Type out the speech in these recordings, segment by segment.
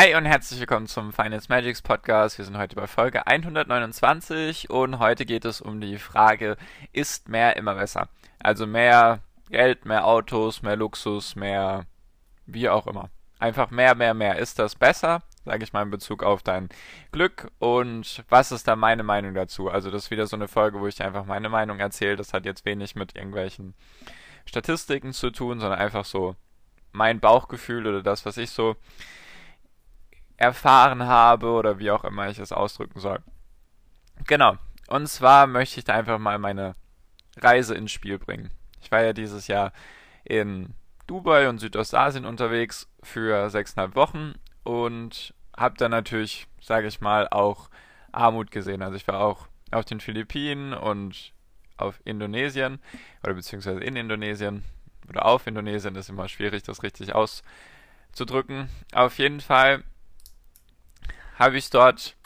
Hi und herzlich willkommen zum Finance Magics Podcast. Wir sind heute bei Folge 129 und heute geht es um die Frage, ist mehr immer besser? Also mehr Geld, mehr Autos, mehr Luxus, mehr wie auch immer. Einfach mehr, mehr, mehr. Ist das besser? Sage ich mal in Bezug auf dein Glück und was ist da meine Meinung dazu? Also das ist wieder so eine Folge, wo ich einfach meine Meinung erzähle. Das hat jetzt wenig mit irgendwelchen Statistiken zu tun, sondern einfach so mein Bauchgefühl oder das, was ich so erfahren habe oder wie auch immer ich es ausdrücken soll. Genau. Und zwar möchte ich da einfach mal meine Reise ins Spiel bringen. Ich war ja dieses Jahr in Dubai und Südostasien unterwegs für sechseinhalb Wochen und habe dann natürlich, sage ich mal, auch Armut gesehen. Also ich war auch auf den Philippinen und auf Indonesien oder beziehungsweise in Indonesien oder auf Indonesien ist immer schwierig, das richtig auszudrücken. Auf jeden Fall habe ich dort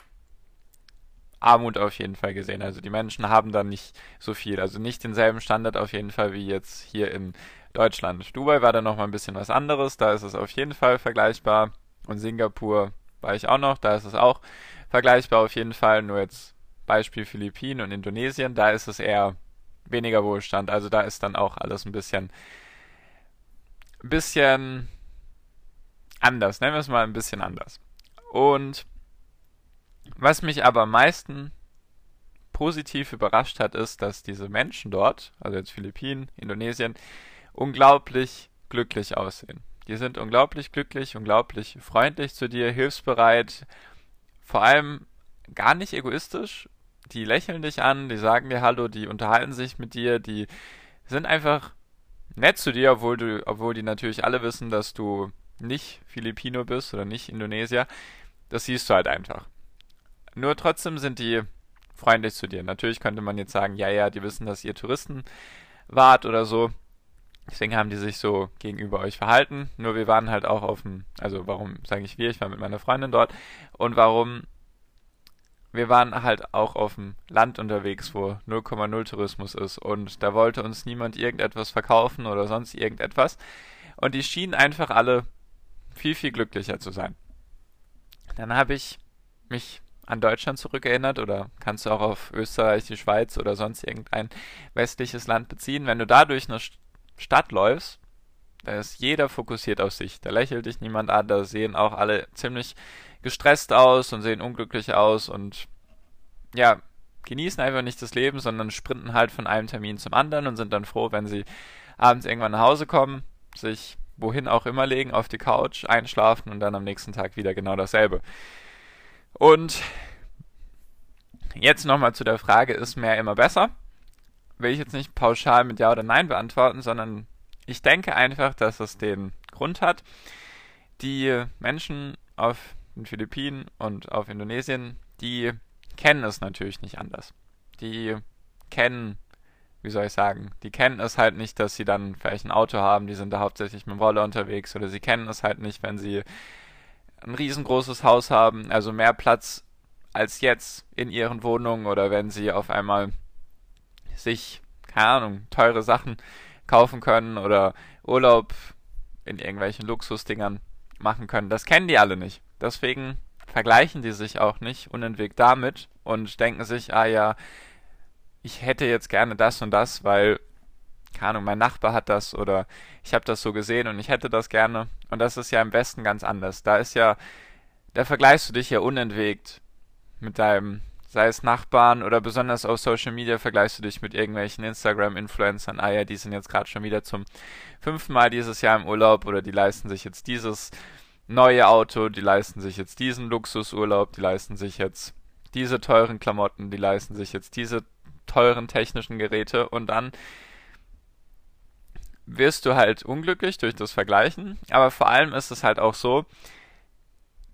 Armut auf jeden Fall gesehen. Also die Menschen haben da nicht so viel, also nicht denselben Standard auf jeden Fall wie jetzt hier in Deutschland. Dubai war dann nochmal ein bisschen was anderes, da ist es auf jeden Fall vergleichbar. Und Singapur war ich auch noch, da ist es auch vergleichbar auf jeden Fall. Nur jetzt Beispiel Philippinen und Indonesien, da ist es eher weniger Wohlstand. Also da ist dann auch alles ein bisschen, bisschen anders. Nennen wir es mal ein bisschen anders. Und was mich aber am meisten positiv überrascht hat, ist, dass diese Menschen dort, also jetzt Philippinen, Indonesien, unglaublich glücklich aussehen. Die sind unglaublich glücklich, unglaublich freundlich zu dir, hilfsbereit, vor allem gar nicht egoistisch. Die lächeln dich an, die sagen dir Hallo, die unterhalten sich mit dir, die sind einfach nett zu dir, obwohl du, obwohl die natürlich alle wissen, dass du nicht Filipino bist oder nicht Indonesier. Das siehst du halt einfach. Nur trotzdem sind die freundlich zu dir. Natürlich könnte man jetzt sagen, ja, ja, die wissen, dass ihr Touristen wart oder so. Deswegen haben die sich so gegenüber euch verhalten. Nur wir waren halt auch auf dem, also warum sage ich wir, ich war mit meiner Freundin dort. Und warum, wir waren halt auch auf dem Land unterwegs, wo 0,0 Tourismus ist. Und da wollte uns niemand irgendetwas verkaufen oder sonst irgendetwas. Und die schienen einfach alle viel, viel glücklicher zu sein. Dann habe ich mich an Deutschland zurückerinnert oder kannst du auch auf Österreich, die Schweiz oder sonst irgendein westliches Land beziehen. Wenn du da durch eine Stadt läufst, da ist jeder fokussiert auf sich. Da lächelt dich niemand an, da sehen auch alle ziemlich gestresst aus und sehen unglücklich aus und ja, genießen einfach nicht das Leben, sondern sprinten halt von einem Termin zum anderen und sind dann froh, wenn sie abends irgendwann nach Hause kommen, sich wohin auch immer legen, auf die Couch, einschlafen und dann am nächsten Tag wieder genau dasselbe. Und jetzt nochmal zu der Frage, ist mehr immer besser? Will ich jetzt nicht pauschal mit Ja oder Nein beantworten, sondern ich denke einfach, dass es den Grund hat. Die Menschen auf den Philippinen und auf Indonesien, die kennen es natürlich nicht anders. Die kennen, wie soll ich sagen, die kennen es halt nicht, dass sie dann vielleicht ein Auto haben, die sind da hauptsächlich mit dem Roller unterwegs oder sie kennen es halt nicht, wenn sie ein riesengroßes Haus haben, also mehr Platz als jetzt in ihren Wohnungen oder wenn sie auf einmal sich, keine Ahnung, teure Sachen kaufen können oder Urlaub in irgendwelchen Luxusdingern machen können. Das kennen die alle nicht. Deswegen vergleichen die sich auch nicht unentwegt damit und denken sich, ah ja, ich hätte jetzt gerne das und das, weil keine Ahnung, mein Nachbar hat das oder ich habe das so gesehen und ich hätte das gerne. Und das ist ja im Westen ganz anders. Da ist ja, da vergleichst du dich ja unentwegt mit deinem, sei es Nachbarn oder besonders auf Social Media vergleichst du dich mit irgendwelchen Instagram-Influencern. Ah ja, die sind jetzt gerade schon wieder zum fünften Mal dieses Jahr im Urlaub oder die leisten sich jetzt dieses neue Auto, die leisten sich jetzt diesen Luxusurlaub, die leisten sich jetzt diese teuren Klamotten, die leisten sich jetzt diese teuren technischen Geräte und dann wirst du halt unglücklich durch das Vergleichen, aber vor allem ist es halt auch so,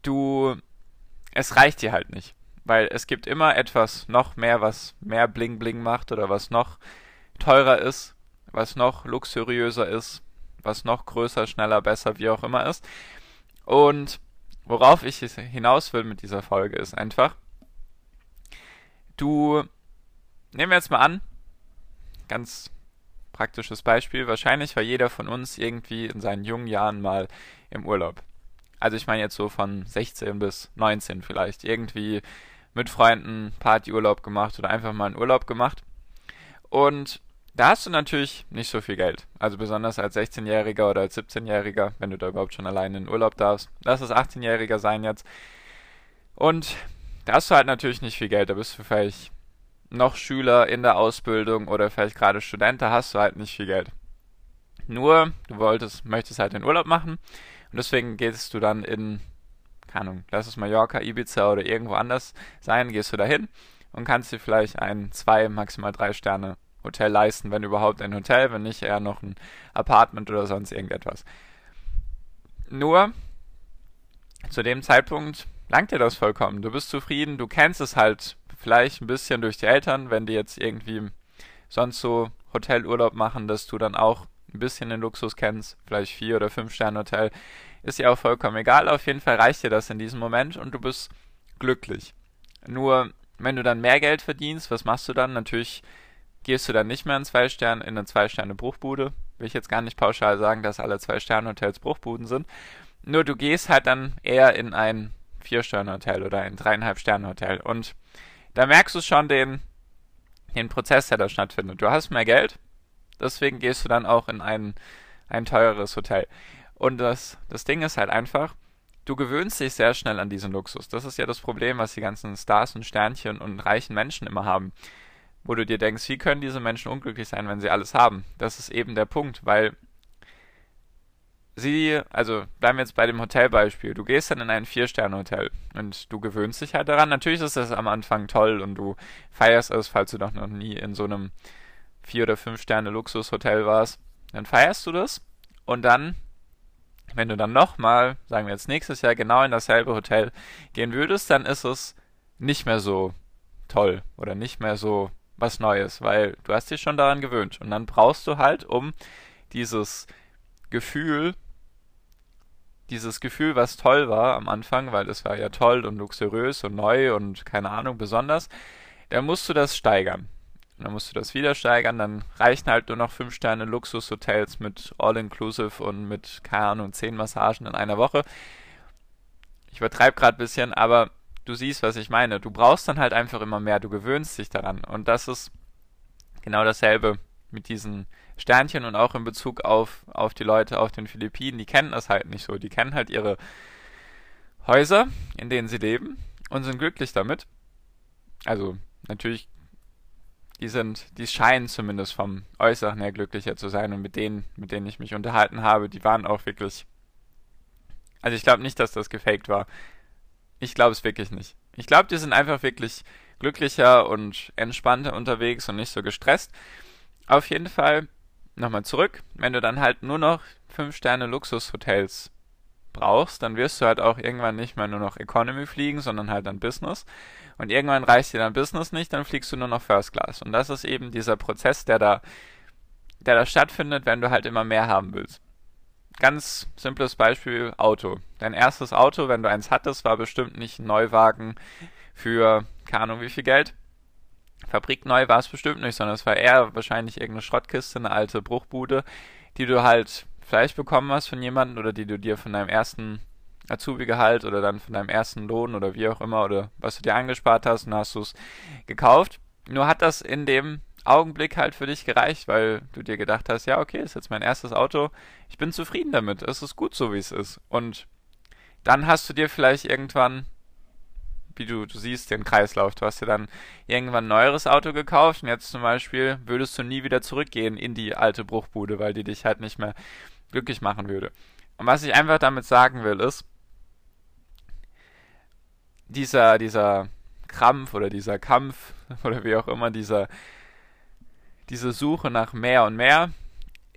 du, es reicht dir halt nicht. Weil es gibt immer etwas noch mehr, was mehr Bling Bling macht oder was noch teurer ist, was noch luxuriöser ist, was noch größer, schneller, besser, wie auch immer ist. Und worauf ich hinaus will mit dieser Folge ist einfach, du, nehmen wir jetzt mal an, ganz praktisches Beispiel, wahrscheinlich war jeder von uns irgendwie in seinen jungen Jahren mal im Urlaub. Also ich meine jetzt so von 16 bis 19 vielleicht, irgendwie mit Freunden Partyurlaub gemacht oder einfach mal einen Urlaub gemacht. Und da hast du natürlich nicht so viel Geld. Also besonders als 16-Jähriger oder als 17-Jähriger, wenn du da überhaupt schon alleine in Urlaub darfst. Lass es 18-Jähriger sein jetzt. Und da hast du halt natürlich nicht viel Geld. Da bist du vielleicht noch Schüler in der Ausbildung oder vielleicht gerade Student, da hast du halt nicht viel Geld. Nur, du wolltest, möchtest halt den Urlaub machen und deswegen gehst du dann in, keine Ahnung, lass es Mallorca, Ibiza oder irgendwo anders sein, gehst du dahin und kannst dir vielleicht ein, zwei, maximal drei Sterne Hotel leisten, wenn überhaupt ein Hotel, wenn nicht eher noch ein Apartment oder sonst irgendetwas. Nur, zu dem Zeitpunkt langt dir das vollkommen. Du bist zufrieden, du kennst es halt vielleicht ein bisschen durch die Eltern, wenn die jetzt irgendwie sonst so Hotelurlaub machen, dass du dann auch ein bisschen den Luxus kennst, vielleicht vier oder fünf Sterne Hotel, ist ja auch vollkommen egal. Auf jeden Fall reicht dir das in diesem Moment und du bist glücklich. Nur wenn du dann mehr Geld verdienst, was machst du dann? Natürlich gehst du dann nicht mehr in zwei Sterne in eine zwei Sterne Bruchbude. Will ich jetzt gar nicht pauschal sagen, dass alle zwei Sterne Hotels Bruchbuden sind. Nur du gehst halt dann eher in ein vier Sterne Hotel oder ein dreieinhalb Sterne Hotel und da merkst du schon den, den Prozess, der da stattfindet. Du hast mehr Geld, deswegen gehst du dann auch in ein, ein teureres Hotel. Und das, das Ding ist halt einfach, du gewöhnst dich sehr schnell an diesen Luxus. Das ist ja das Problem, was die ganzen Stars und Sternchen und reichen Menschen immer haben. Wo du dir denkst, wie können diese Menschen unglücklich sein, wenn sie alles haben? Das ist eben der Punkt, weil sie, also bleiben wir jetzt bei dem Hotelbeispiel. Du gehst dann in ein Vier-Sterne-Hotel und du gewöhnst dich halt daran. Natürlich ist das am Anfang toll und du feierst es, falls du doch noch nie in so einem Vier- oder Fünf-Sterne-Luxushotel warst. Dann feierst du das und dann, wenn du dann nochmal, sagen wir jetzt nächstes Jahr, genau in dasselbe Hotel gehen würdest, dann ist es nicht mehr so toll oder nicht mehr so was Neues, weil du hast dich schon daran gewöhnt. Und dann brauchst du halt, um dieses Gefühl dieses Gefühl, was toll war am Anfang, weil es war ja toll und luxuriös und neu und keine Ahnung, besonders, dann musst du das steigern. Und dann musst du das wieder steigern, dann reichen halt nur noch 5 Sterne Luxushotels mit All-Inclusive und mit, keine Ahnung, 10 Massagen in einer Woche. Ich übertreibe gerade ein bisschen, aber du siehst, was ich meine. Du brauchst dann halt einfach immer mehr, du gewöhnst dich daran. Und das ist genau dasselbe mit diesen Sternchen und auch in Bezug auf, auf die Leute auf den Philippinen, die kennen das halt nicht so. Die kennen halt ihre Häuser, in denen sie leben und sind glücklich damit. Also natürlich, die sind, die scheinen zumindest vom Äußeren her glücklicher zu sein und mit denen, mit denen ich mich unterhalten habe, die waren auch wirklich. Also ich glaube nicht, dass das gefaked war. Ich glaube es wirklich nicht. Ich glaube, die sind einfach wirklich glücklicher und entspannter unterwegs und nicht so gestresst. Auf jeden Fall nochmal zurück, wenn du dann halt nur noch 5 Sterne Luxushotels brauchst, dann wirst du halt auch irgendwann nicht mehr nur noch Economy fliegen, sondern halt dann Business. Und irgendwann reicht dir dann Business nicht, dann fliegst du nur noch First Class. Und das ist eben dieser Prozess, der da, der da stattfindet, wenn du halt immer mehr haben willst. Ganz simples Beispiel, Auto. Dein erstes Auto, wenn du eins hattest, war bestimmt nicht ein Neuwagen für, keine Ahnung wie viel Geld, fabrikneu war es bestimmt nicht, sondern es war eher wahrscheinlich irgendeine Schrottkiste, eine alte Bruchbude, die du halt vielleicht bekommen hast von jemandem oder die du dir von deinem ersten Azubi-Gehalt oder dann von deinem ersten Lohn oder wie auch immer oder was du dir angespart hast und hast du es gekauft. Nur hat das in dem Augenblick halt für dich gereicht, weil du dir gedacht hast, ja, okay, ist jetzt mein erstes Auto, ich bin zufrieden damit, es ist gut so, wie es ist. Und dann hast du dir vielleicht irgendwann wie du, du siehst den Kreislauf. Du hast dir dann irgendwann ein neueres Auto gekauft und jetzt zum Beispiel würdest du nie wieder zurückgehen in die alte Bruchbude, weil die dich halt nicht mehr glücklich machen würde. Und was ich einfach damit sagen will, ist, dieser, dieser Krampf oder dieser Kampf oder wie auch immer, dieser, diese Suche nach mehr und mehr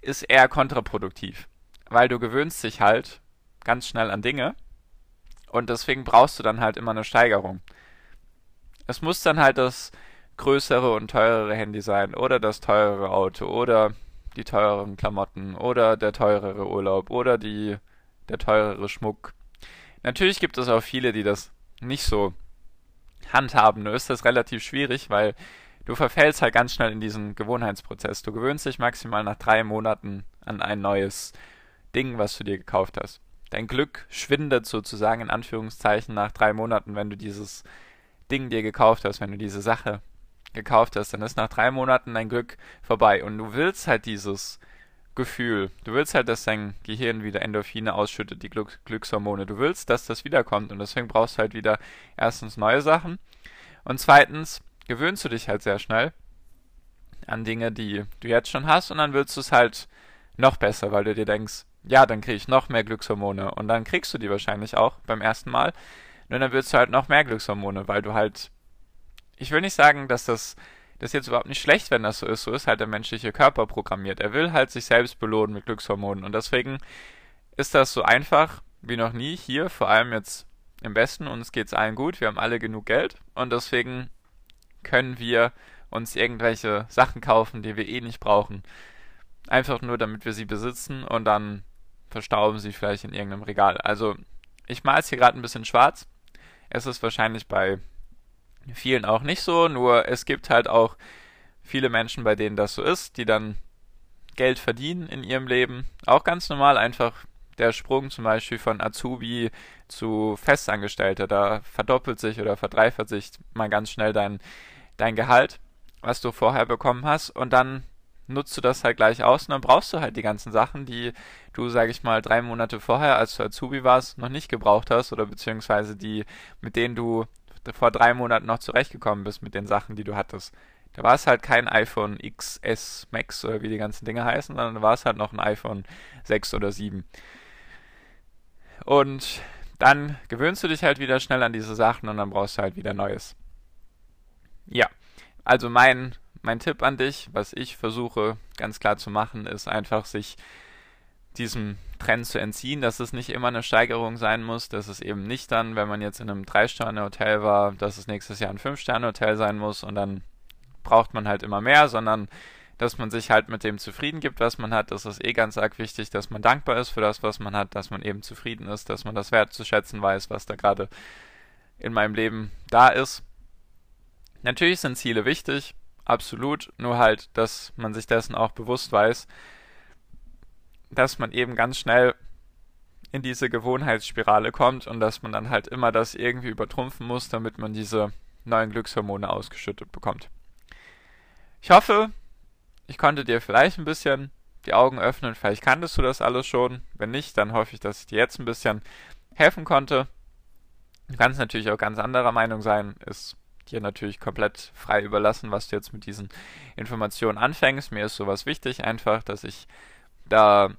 ist eher kontraproduktiv. Weil du gewöhnst dich halt ganz schnell an Dinge Und deswegen brauchst du dann halt immer eine Steigerung. Es muss dann halt das größere und teurere Handy sein oder das teurere Auto oder die teureren Klamotten oder der teurere Urlaub oder die, der teurere Schmuck. Natürlich gibt es auch viele, die das nicht so handhaben. Nur ist das relativ schwierig, weil du verfällst halt ganz schnell in diesen Gewohnheitsprozess. Du gewöhnst dich maximal nach drei Monaten an ein neues Ding, was du dir gekauft hast. Dein Glück schwindet sozusagen in Anführungszeichen nach drei Monaten, wenn du dieses Ding dir gekauft hast, wenn du diese Sache gekauft hast, dann ist nach drei Monaten dein Glück vorbei. Und du willst halt dieses Gefühl, du willst halt, dass dein Gehirn wieder Endorphine ausschüttet, die Glück Glückshormone. Du willst, dass das wiederkommt und deswegen brauchst du halt wieder erstens neue Sachen und zweitens gewöhnst du dich halt sehr schnell an Dinge, die du jetzt schon hast und dann willst du es halt noch besser, weil du dir denkst, ja, dann kriege ich noch mehr Glückshormone und dann kriegst du die wahrscheinlich auch beim ersten Mal. Nur dann willst du halt noch mehr Glückshormone, weil du halt ich will nicht sagen, dass das, das jetzt überhaupt nicht schlecht, wenn das so ist. So ist halt der menschliche Körper programmiert. Er will halt sich selbst belohnen mit Glückshormonen. Und deswegen ist das so einfach wie noch nie hier, vor allem jetzt im Westen. Uns geht es allen gut. Wir haben alle genug Geld. Und deswegen können wir uns irgendwelche Sachen kaufen, die wir eh nicht brauchen. Einfach nur, damit wir sie besitzen und dann verstauben sie vielleicht in irgendeinem Regal. Also, ich male es hier gerade ein bisschen schwarz. Es ist wahrscheinlich bei vielen auch nicht so, nur es gibt halt auch viele Menschen, bei denen das so ist, die dann Geld verdienen in ihrem Leben. Auch ganz normal einfach der Sprung zum Beispiel von Azubi zu Festangestellter, da verdoppelt sich oder verdreifacht sich mal ganz schnell dein, dein Gehalt, was du vorher bekommen hast und dann nutzt du das halt gleich aus und dann brauchst du halt die ganzen Sachen, die du, sag ich mal, drei Monate vorher, als du Azubi warst, noch nicht gebraucht hast oder beziehungsweise die, mit denen du vor drei Monaten noch zurechtgekommen bist mit den Sachen, die du hattest. Da war es halt kein iPhone XS Max oder wie die ganzen Dinge heißen, sondern da war es halt noch ein iPhone 6 oder 7. Und dann gewöhnst du dich halt wieder schnell an diese Sachen und dann brauchst du halt wieder Neues. Ja, also mein, mein Tipp an dich, was ich versuche ganz klar zu machen, ist einfach sich diesem Trend zu entziehen, dass es nicht immer eine Steigerung sein muss, dass es eben nicht dann, wenn man jetzt in einem Drei-Sterne-Hotel war, dass es nächstes Jahr ein Fünf-Sterne-Hotel sein muss und dann braucht man halt immer mehr, sondern dass man sich halt mit dem zufrieden gibt, was man hat. Das ist eh ganz arg wichtig, dass man dankbar ist für das, was man hat, dass man eben zufrieden ist, dass man das wertzuschätzen weiß, was da gerade in meinem Leben da ist. Natürlich sind Ziele wichtig, absolut, nur halt, dass man sich dessen auch bewusst weiß, dass man eben ganz schnell in diese Gewohnheitsspirale kommt und dass man dann halt immer das irgendwie übertrumpfen muss, damit man diese neuen Glückshormone ausgeschüttet bekommt. Ich hoffe, ich konnte dir vielleicht ein bisschen die Augen öffnen, vielleicht kanntest du das alles schon. Wenn nicht, dann hoffe ich, dass ich dir jetzt ein bisschen helfen konnte. Du kannst natürlich auch ganz anderer Meinung sein, ist dir natürlich komplett frei überlassen, was du jetzt mit diesen Informationen anfängst. Mir ist sowas wichtig, einfach, dass ich da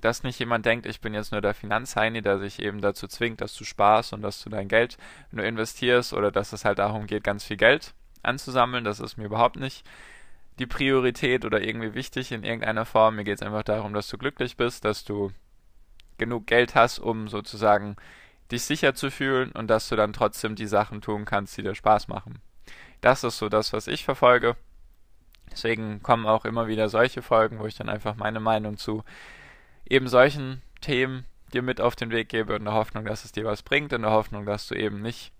dass nicht jemand denkt, ich bin jetzt nur der Finanzheini, der sich eben dazu zwingt, dass du sparst und dass du dein Geld nur investierst oder dass es halt darum geht, ganz viel Geld anzusammeln. Das ist mir überhaupt nicht die Priorität oder irgendwie wichtig in irgendeiner Form. Mir geht es einfach darum, dass du glücklich bist, dass du genug Geld hast, um sozusagen dich sicher zu fühlen und dass du dann trotzdem die Sachen tun kannst, die dir Spaß machen. Das ist so das, was ich verfolge. Deswegen kommen auch immer wieder solche Folgen, wo ich dann einfach meine Meinung zu eben solchen Themen dir mit auf den Weg gebe in der Hoffnung, dass es dir was bringt, in der Hoffnung, dass du eben nicht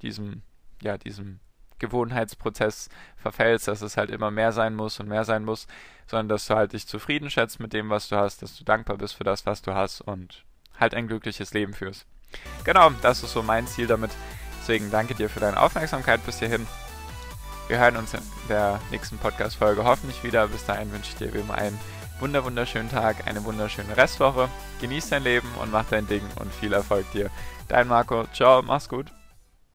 diesem, ja, diesem Gewohnheitsprozess verfällst, dass es halt immer mehr sein muss und mehr sein muss, sondern dass du halt dich zufrieden schätzt mit dem, was du hast, dass du dankbar bist für das, was du hast und halt ein glückliches Leben führst. Genau, das ist so mein Ziel damit. Deswegen danke dir für deine Aufmerksamkeit bis hierhin. Wir hören uns in der nächsten Podcast-Folge hoffentlich wieder. Bis dahin wünsche ich dir wie immer einen wunder wunderschönen Tag, eine wunderschöne Restwoche. Genieß dein Leben und mach dein Ding und viel Erfolg dir. Dein Marco. Ciao, mach's gut.